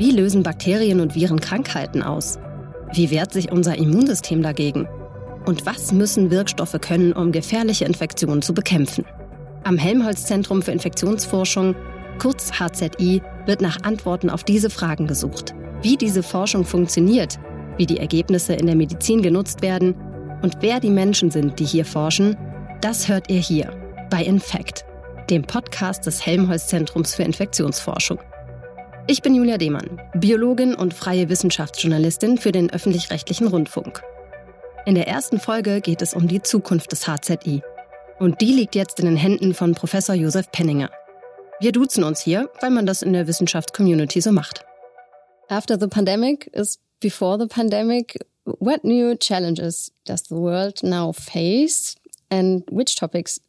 Wie lösen Bakterien und Viren Krankheiten aus? Wie wehrt sich unser Immunsystem dagegen? Und was müssen Wirkstoffe können, um gefährliche Infektionen zu bekämpfen? Am Helmholtz-Zentrum für Infektionsforschung, kurz HZI, wird nach Antworten auf diese Fragen gesucht. Wie diese Forschung funktioniert, wie die Ergebnisse in der Medizin genutzt werden und wer die Menschen sind, die hier forschen, das hört ihr hier bei Infekt, dem Podcast des Helmholtz-Zentrums für Infektionsforschung. Ich bin Julia Demann, Biologin und freie Wissenschaftsjournalistin für den öffentlich-rechtlichen Rundfunk. In der ersten Folge geht es um die Zukunft des HZI. Und die liegt jetzt in den Händen von Professor Josef Penninger. Wir duzen uns hier, weil man das in der Wissenschaftscommunity so macht. After the pandemic is before the pandemic. What new challenges does the world now face and which topics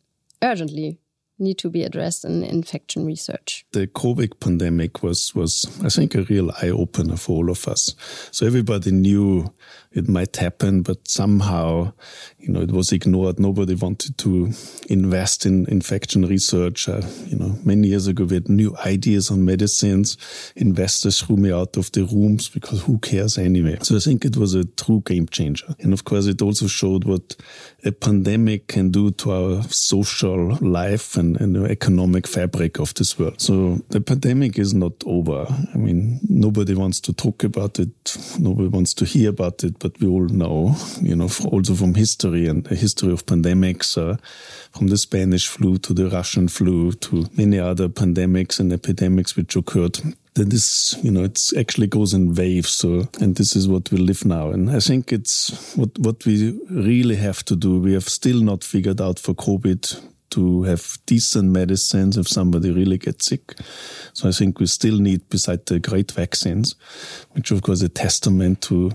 urgently need to be addressed in infection research. The COVID pandemic was, was I think, a real eye opener for all of us. So everybody knew it might happen, but somehow, you know, it was ignored. Nobody wanted to invest in infection research. Uh, you know, many years ago, we had new ideas on medicines. Investors threw me out of the rooms because who cares anyway? So I think it was a true game changer. And of course, it also showed what a pandemic can do to our social life and, and the economic fabric of this world. So the pandemic is not over. I mean, nobody wants to talk about it. Nobody wants to hear about it but we all know, you know, also from history and the history of pandemics, uh, from the Spanish flu to the Russian flu to many other pandemics and epidemics which occurred that this, you know, it actually goes in waves. So, and this is what we live now. And I think it's what, what we really have to do. We have still not figured out for COVID to have decent medicines if somebody really gets sick. So I think we still need, beside the great vaccines, which of course is a testament to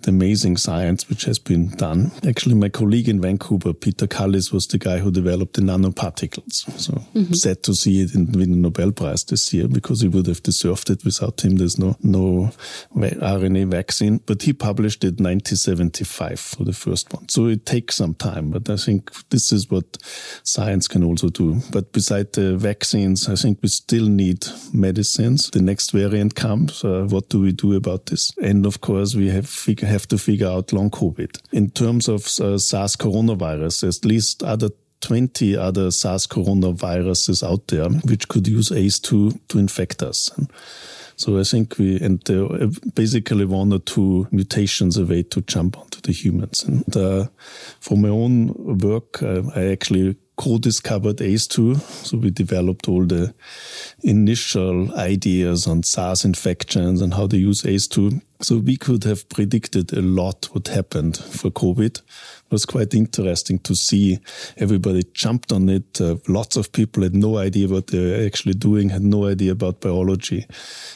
the amazing science which has been done. Actually, my colleague in Vancouver, Peter Cullis, was the guy who developed the nanoparticles. So mm-hmm. sad to see it in win the Nobel Prize this year because he would have deserved it. Without him, there's no no RNA vaccine. But he published it 1975 for the first one. So it takes some time, but I think this is what science science can also do. But beside the vaccines, I think we still need medicines. The next variant comes. Uh, what do we do about this? And of course, we have, have to figure out long COVID. In terms of uh, SARS coronavirus, at least other 20 other SARS coronaviruses out there which could use ACE2 to infect us. So I think we, and uh, basically one or two mutations away to jump onto the humans. And uh, for my own work, uh, I actually co-discovered ACE2. So we developed all the initial ideas on SARS infections and how to use ACE2. So we could have predicted a lot what happened for COVID It was quite interesting to see everybody jumped on it. Uh, lots of people had no idea what they were actually doing, had no idea about biology.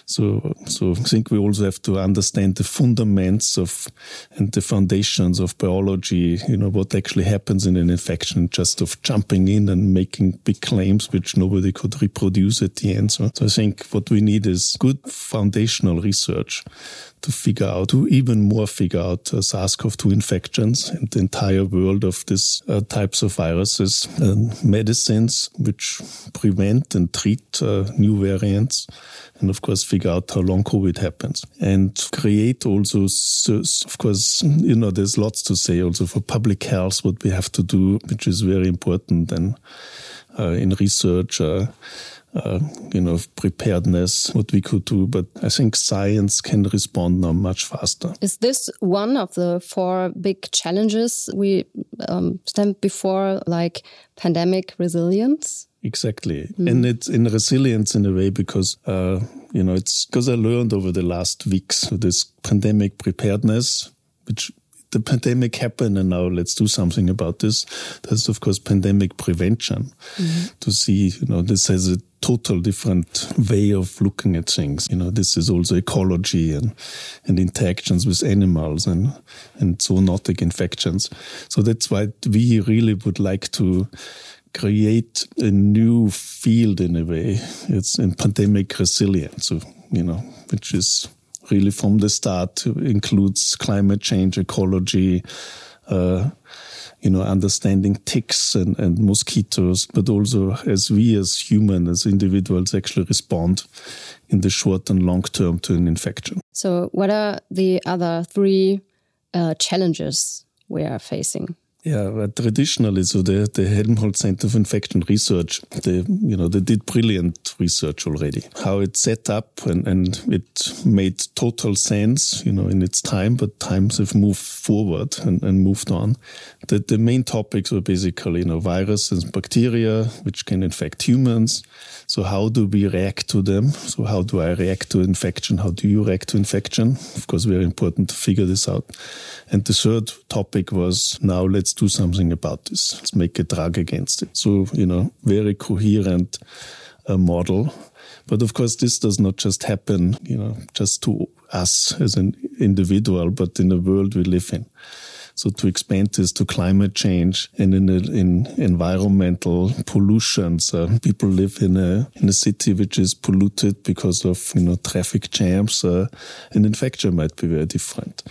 So, so I think we also have to understand the fundamentals of and the foundations of biology. You know what actually happens in an infection, just of jumping in and making big claims which nobody could reproduce at the end. So, so I think what we need is good foundational research to figure out, to even more figure out uh, SARS-CoV-2 infections and the entire world of these uh, types of viruses, and medicines which prevent and treat uh, new variants, and of course figure out how long COVID happens and create also, of course, you know, there's lots to say also for public health, what we have to do, which is very important and uh, in research. Uh, you know, preparedness, what we could do. But I think science can respond now much faster. Is this one of the four big challenges we um, stand before, like pandemic resilience? Exactly. Mm. And it's in resilience in a way because, uh, you know, it's because I learned over the last weeks this pandemic preparedness, which the pandemic happened and now let's do something about this. That's of course pandemic prevention mm-hmm. to see, you know, this has a total different way of looking at things. You know, this is also ecology and, and interactions with animals and, and zoonotic infections. So that's why we really would like to create a new field in a way. It's in pandemic resilience, you know, which is really from the start includes climate change, ecology, uh, you know, understanding ticks and, and mosquitoes, but also as we as humans, as individuals actually respond in the short and long term to an infection. So, what are the other three uh, challenges we are facing? Yeah, traditionally, so the, the Helmholtz Center for Infection Research, they, you know, they did brilliant research already. How it set up and, and it made total sense, you know, in its time, but times have moved forward and, and moved on. The, the main topics were basically, you know, viruses and bacteria, which can infect humans. So how do we react to them? So how do I react to infection? How do you react to infection? Of course, very important to figure this out. And the third topic was now let's do something about this. Let's make a drug against it. So, you know, very coherent uh, model. But of course, this does not just happen, you know, just to us as an individual, but in the world we live in. So to expand this to climate change and in, a, in environmental pollutions, uh, people live in a in a city which is polluted because of you know traffic jams. Uh, an infection might be very different.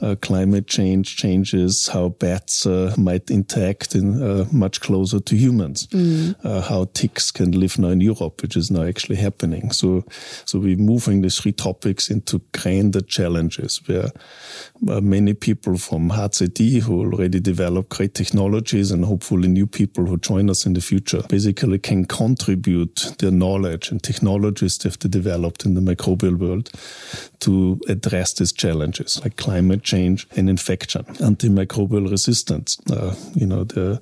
Uh, climate change changes how bats uh, might interact in uh, much closer to humans. Mm. how ticks can live now in Europe, which is now actually happening. So so we're moving these three topics into grander challenges where many people from Who already develop great technologies and hopefully new people who join us in the future basically can contribute their knowledge and technologies that they've developed in the microbial world to address these challenges like climate change and infection, antimicrobial resistance. Uh, you know, there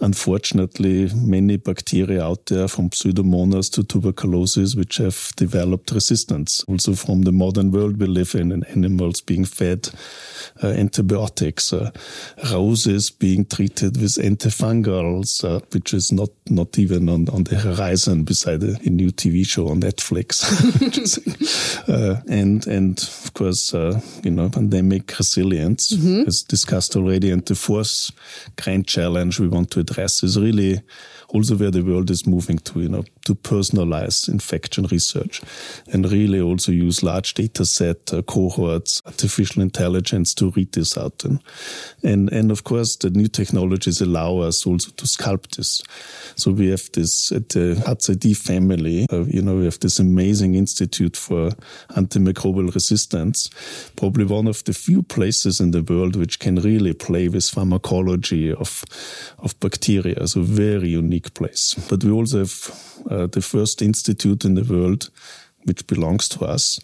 unfortunately many bacteria out there from pseudomonas to tuberculosis which have developed resistance. Also from the modern world we live in and animals being fed uh, antibiotics, uh, roses being treated with antifungals, uh, which is not, not even on, on the horizon beside a, a new TV show on Netflix. Uh, and, and of course, uh, you know, pandemic resilience, mm-hmm. as discussed already. And the fourth grand challenge we want to address is really also where the world is moving to, you know, to personalize infection research and really also use large data set uh, cohorts, artificial intelligence to read this out. And, and, and of course, the new technologies allow us also to sculpt this. So we have this at the HZI family, uh, you know, we have this amazing institute for antimicrobial resistance, probably one of the few places in the world which can really play with pharmacology of, of bacteria. So very unique place. But we also have uh, the first institute in the world which belongs to us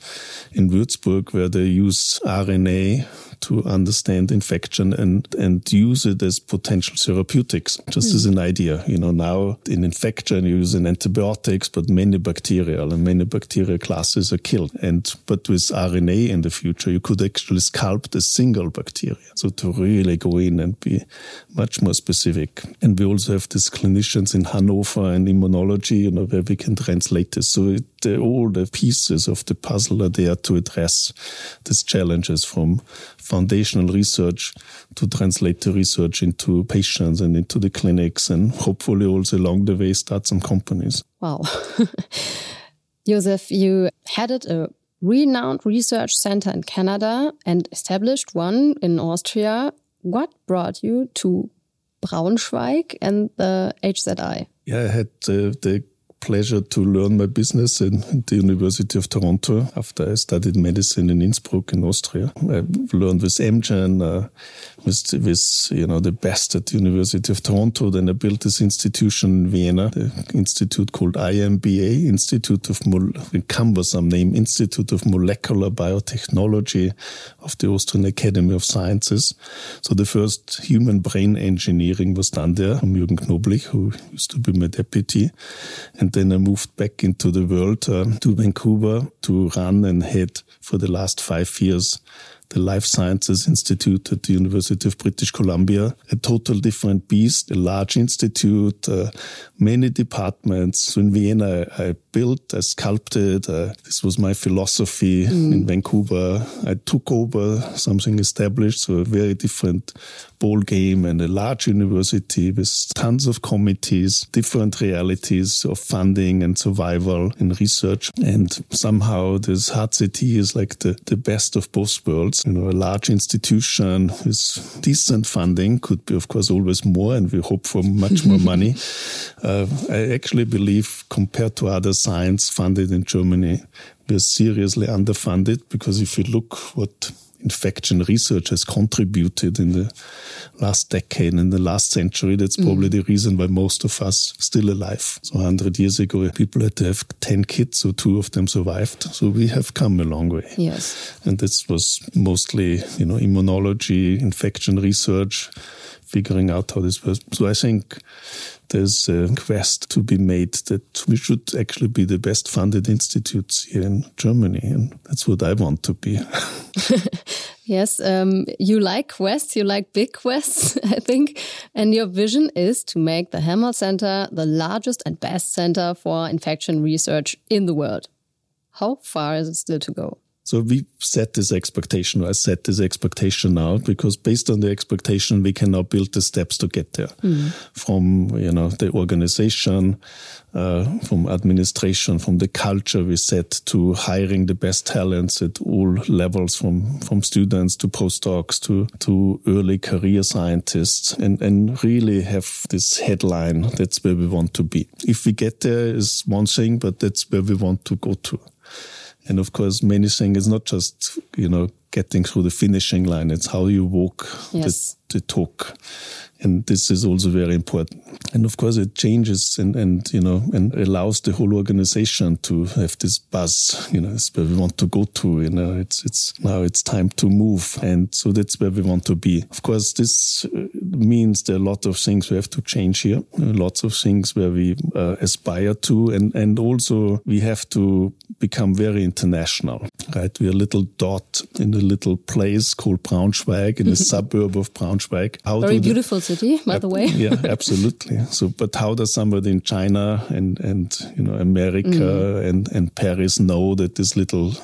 in Würzburg, where they use RNA to understand infection and, and use it as potential therapeutics, just mm. as an idea. You know, now in infection, you use an antibiotics, but many bacterial and many bacterial classes are killed. And, but with RNA in the future, you could actually sculpt a single bacteria. So to really go in and be much more specific. And we also have these clinicians in Hanover and immunology, you know, where we can translate this. So it, all the pieces of the puzzle are there to address these challenges from foundational research to translate the research into patients and into the clinics and hopefully also along the way start some companies. Wow. Josef, you headed a renowned research center in Canada and established one in Austria. What brought you to Braunschweig and the HZI? Yeah, I had uh, the pleasure to learn my business in, the University of Toronto after I studied medicine in Innsbruck in Austria. I learned with Amgen, uh, with, with, you know, the best at the University of Toronto. Then I built this institution in Vienna, the institute called IMBA, Institute of, cumbersome name, Institute of Molecular Biotechnology of the Austrian Academy of Sciences. So the first human brain engineering was done there from Jürgen Knoblich, who used to be my deputy. And and then I moved back into the world uh, to Vancouver to run and head for the last five years the Life Sciences Institute at the University of British Columbia, a total different beast, a large institute, uh, many departments. So in Vienna, I, I built, I sculpted. Uh, this was my philosophy mm. in Vancouver. I took over something established, so a very different ball game and a large university with tons of committees, different realities of funding and survival and research. And somehow this HZI is like the, the best of both worlds you know a large institution with decent funding. Could be, of course, always more, and we hope for much more money. Uh, I actually believe, compared to other science funded in Germany, we're seriously underfunded because if you look what infection research has contributed in the last decade, in the last century. That's mm. probably the reason why most of us still alive. So 100 years ago, people had to have 10 kids, so two of them survived. So we have come a long way. Yes. And this was mostly, you know, immunology, infection research, figuring out how this works. So I think there's a quest to be made that we should actually be the best funded institutes here in Germany. And that's what I want to be. yes, um, you like quests, you like big quests, I think. And your vision is to make the Helmholtz Center the largest and best center for infection research in the world. How far is it still to go? So we set this expectation, I set this expectation now because based on the expectation, we can now build the steps to get there mm. from, you know, the organization, uh, from administration, from the culture we set to hiring the best talents at all levels from, from students to postdocs to, to early career scientists and, and really have this headline. That's where we want to be. If we get there is one thing, but that's where we want to go to. And of course, many things is not just, you know, getting through the finishing line. It's how you walk yes. the, the talk. And this is also very important. And of course, it changes and, and, you know, and allows the whole organization to have this buzz, you know, it's where we want to go to, you know, it's, it's now it's time to move. And so that's where we want to be. Of course, this uh, means there are a lot of things we have to change here, lots of things where we uh, aspire to. And, and also we have to become very international, right? We're a little dot in a little place called Braunschweig, in a suburb of Braunschweig. How very beautiful city, by the way. yeah, absolutely. So, but how does somebody in China and, and, you know, America mm. and, and Paris know that this little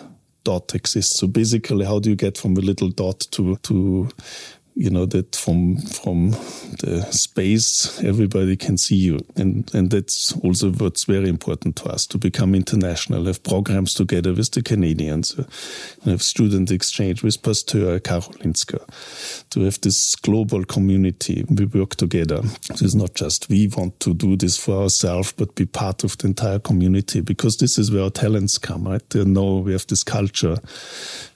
dot exists? So basically, how do you get from a little dot to, to, you know that from from the space everybody can see you. And and that's also what's very important to us to become international have programs together with the canadians uh, have student exchange with pasteur karolinska to have this global community. We work together. So it's not just we want to do this for ourselves but be part of the entire community because this is where our talents come right? They know we have this culture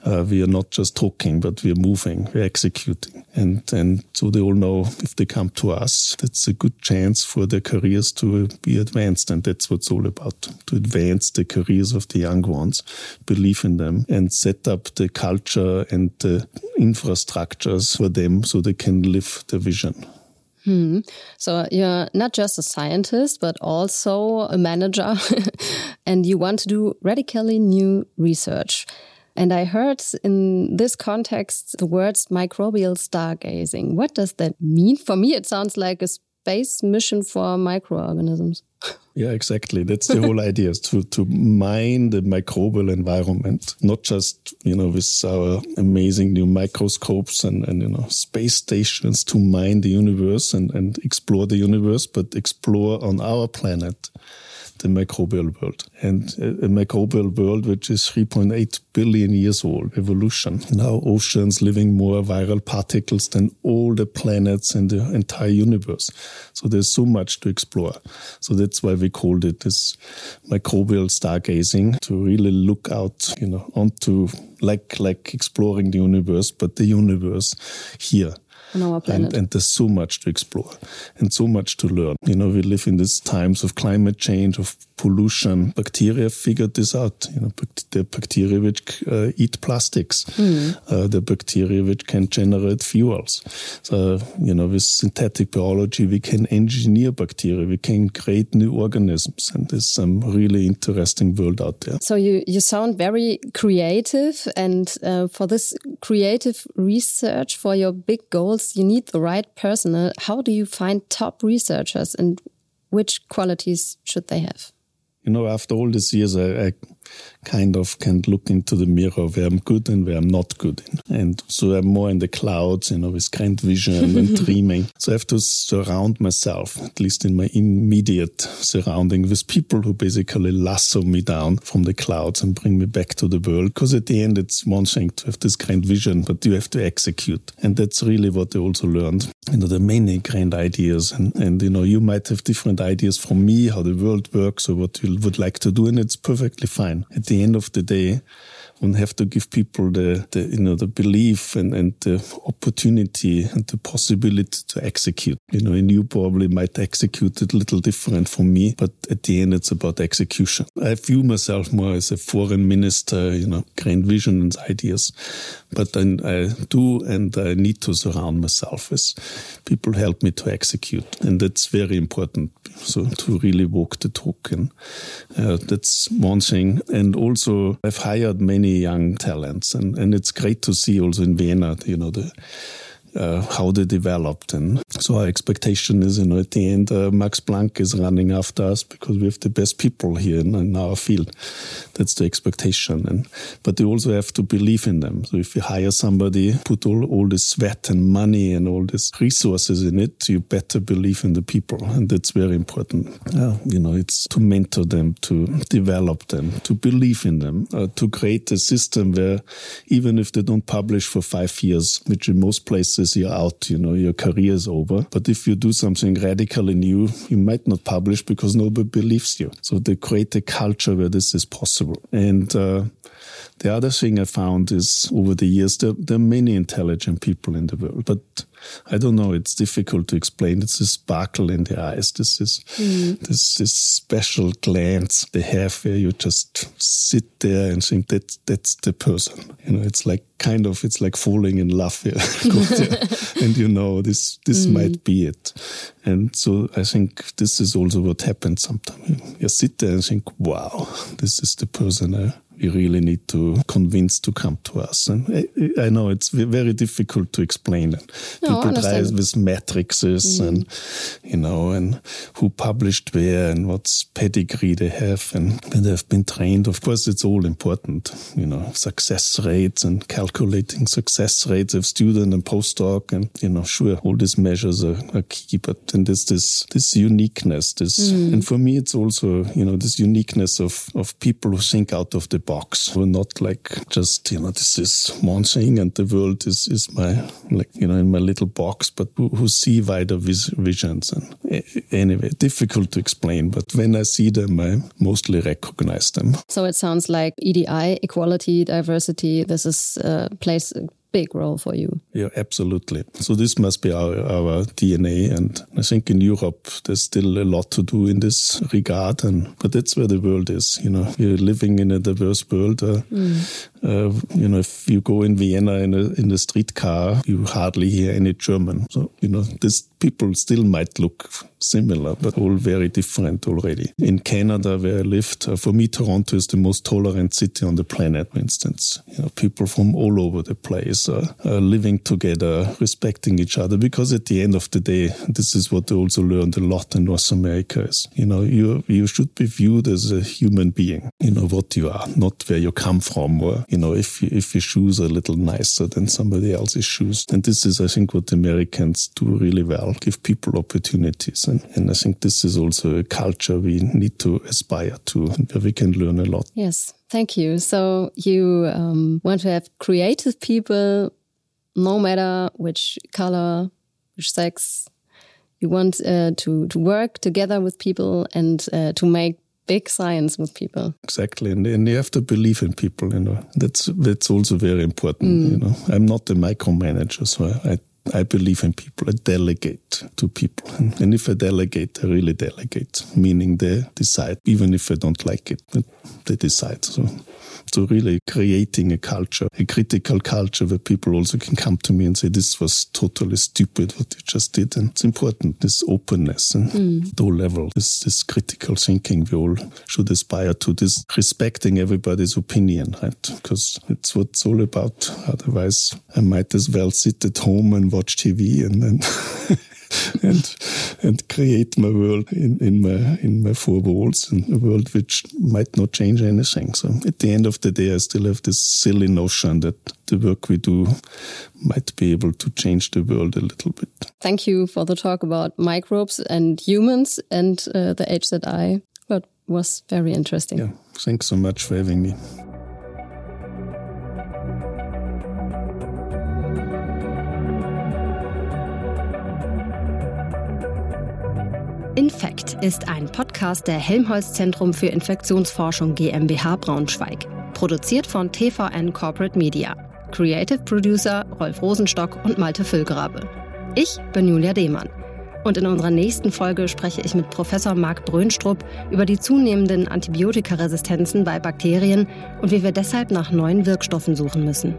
uh, we are not just talking, but we are moving, we're executing. And, and so they all know if they come to us, that's a good chance for their careers to be advanced. And that's what it's all about, to advance the careers of the young ones, believe in them and set up the culture and the infrastructures for them so they can live their vision. Hmm. So you're not just a scientist, but also a manager, and you want to do radically new research. And I heard in this context the words microbial stargazing. What does that mean? For me, it sounds like a space mission for microorganisms. Yeah, exactly. That's the whole idea is to, to mine the microbial environment, not just, you know, with our amazing new microscopes and, and you know, space stations to mine the universe and, and explore the universe, but explore on our planet the microbial world. And uh, a microbial world which is 3.8 billion years old, evolution. Now oceans living more viral particles than all the planets in the entire universe. So there's so much to explore. So that's why we called it this microbial stargazing to really look out, you know, onto like, like exploring the universe, but the universe here on our planet. And, and, there's so much to explore and so much to learn. You know, we live in these times of climate change, of pollution. Bacteria figured this out. You know, the bacteria which uh, eat plastics, mm. uh, the bacteria which can generate fuels. So, you know, with synthetic biology, we can engineer bacteria, we can create new organisms, and there's some really interesting world out there. So you you sound very creative, and uh, for this creative research for your big goals, you need the right personnel. How do you find top researchers, and which qualities should they have? you know, after all these years, I, I kind of can look into the mirror where I'm good and where I'm not good in. And so I'm more in the clouds, you know, with kind vision and dreaming. So I have to surround myself, at least in my immediate surrounding, with people who basically lasso me down from the clouds and bring me back to the world. Because at the end, it's one thing to have this grand vision, but you have to execute. And that's really what I also learned. You know, there are many grand ideas and, and, you know, you might have different ideas from me, how the world works or what you would like to do. And it's perfectly fine. At the end of the day, one have to give people the, the you know the belief and, and the opportunity and the possibility to execute. You know, and you probably might execute it a little different from me, but at the end it's about execution. I view myself more as a foreign minister, you know, grand vision and ideas. But then I do and I need to surround myself with people help me to execute. And that's very important. So to really walk the talk and uh, that's one thing. And also I've hired many many young talents, and and it's great to see also in Vienna, you know the uh, how they developed. And so our expectation is, you know, at the end, uh, Max Planck is running after us because we have the best people here in, in, our field. That's the expectation. And but you also have to believe in them. So if you hire somebody, put all all the sweat and money and all these resources in it, you better believe in the people, and that's very important. Uh, you know, it's to mentor them, to develop them, to believe in them, uh, to create a system where even if they don't publish for five years, which in most places is you're out, you know, your career is over. But if you do something radically new, you might not publish because nobody believes you. So they create a culture where this is possible. And uh, the other thing I found is over the years, there, there, are many intelligent people in the world, but I don't know, it's difficult to explain. It's this sparkle in the eyes. This is mm. this, this special glance they have where you just sit there and think that that's the person. You know, it's like kind of, it's like falling in love here. and you know, this, this mm. might be it. And so I think this is also what happens sometimes. You sit there and think, wow, this is the person I we really need to convince to come to us. And I, I know it's very difficult to explain. No, People try with matrices mm. and, you know, and who published where and what's pedigree they have and when they've been trained. Of course, it's all important, you know, success rates and calculating success rates of student and postdoc. And, you know, sure, all these measures are, are key, but then there's this, this uniqueness, this, mm. and for me, it's also, you know, this uniqueness of, of people who think out of the box. We're not like just, you know, this is one thing and the world is, is my, like, you know, in my little box, but who, who see wider vis visions. And anyway, difficult to explain, but when I see them, I mostly recognize them. So it sounds like EDI, equality, diversity, this is uh, plays big role for you. Yeah, absolutely. So this must be our, our DNA. And I think in Europe, there's still a lot to do in this regard. And, but that's where the world is. You know, we're living in a diverse world. Uh, mm. uh, you know, if you go in Vienna in a, in a streetcar, you hardly hear any German. So, you know, this people still might look similar, but all very different already. In Canada, where I lived, uh, for me, Toronto is the most tolerant city on the planet, for instance. You know, people from all over the place are, are living together, respecting each other, because at the end of the day, this is what I also learned a lot in North America is, you know, you, you should be viewed as a human being, you know, what you are, not where you come from, or, you know, if, if your shoes are a little nicer than somebody else's shoes. And this is, I think, what Americans do really well, give people opportunities. And, and I think this is also a culture we need to aspire to, where we can learn a lot. Yes, thank you. So you um, want to have creative people, no matter which color, which sex. You want uh, to to work together with people and uh, to make big science with people. Exactly, and, and you have to believe in people. You know, that's that's also very important. Mm. You know, I'm not a micromanager, so I I believe in people. I delegate to people. And if I delegate, I really delegate, meaning they decide, even if I don't like it, they decide. So so really creating a culture, a critical culture where people also can come to me and say, this was totally stupid what you just did. And it's important, this openness and mm. low level, this, this critical thinking we all should aspire to, this respecting everybody's opinion, right? Because it's what it's all about. Otherwise, I might as well sit at home and watch TV and then and and create my world in, in my in my four walls in a world which might not change anything. So at the end of the day, I still have this silly notion that the work we do might be able to change the world a little bit. Thank you for the talk about microbes and humans and uh, the HZI. That was very interesting. Yeah, thanks so much for having me. Infekt ist ein Podcast der Helmholtz Zentrum für Infektionsforschung GmbH Braunschweig. Produziert von TVN Corporate Media. Creative Producer Rolf Rosenstock und Malte Füllgrabe. Ich bin Julia Demann. Und in unserer nächsten Folge spreche ich mit Professor Marc Brönstrup über die zunehmenden Antibiotikaresistenzen bei Bakterien und wie wir deshalb nach neuen Wirkstoffen suchen müssen.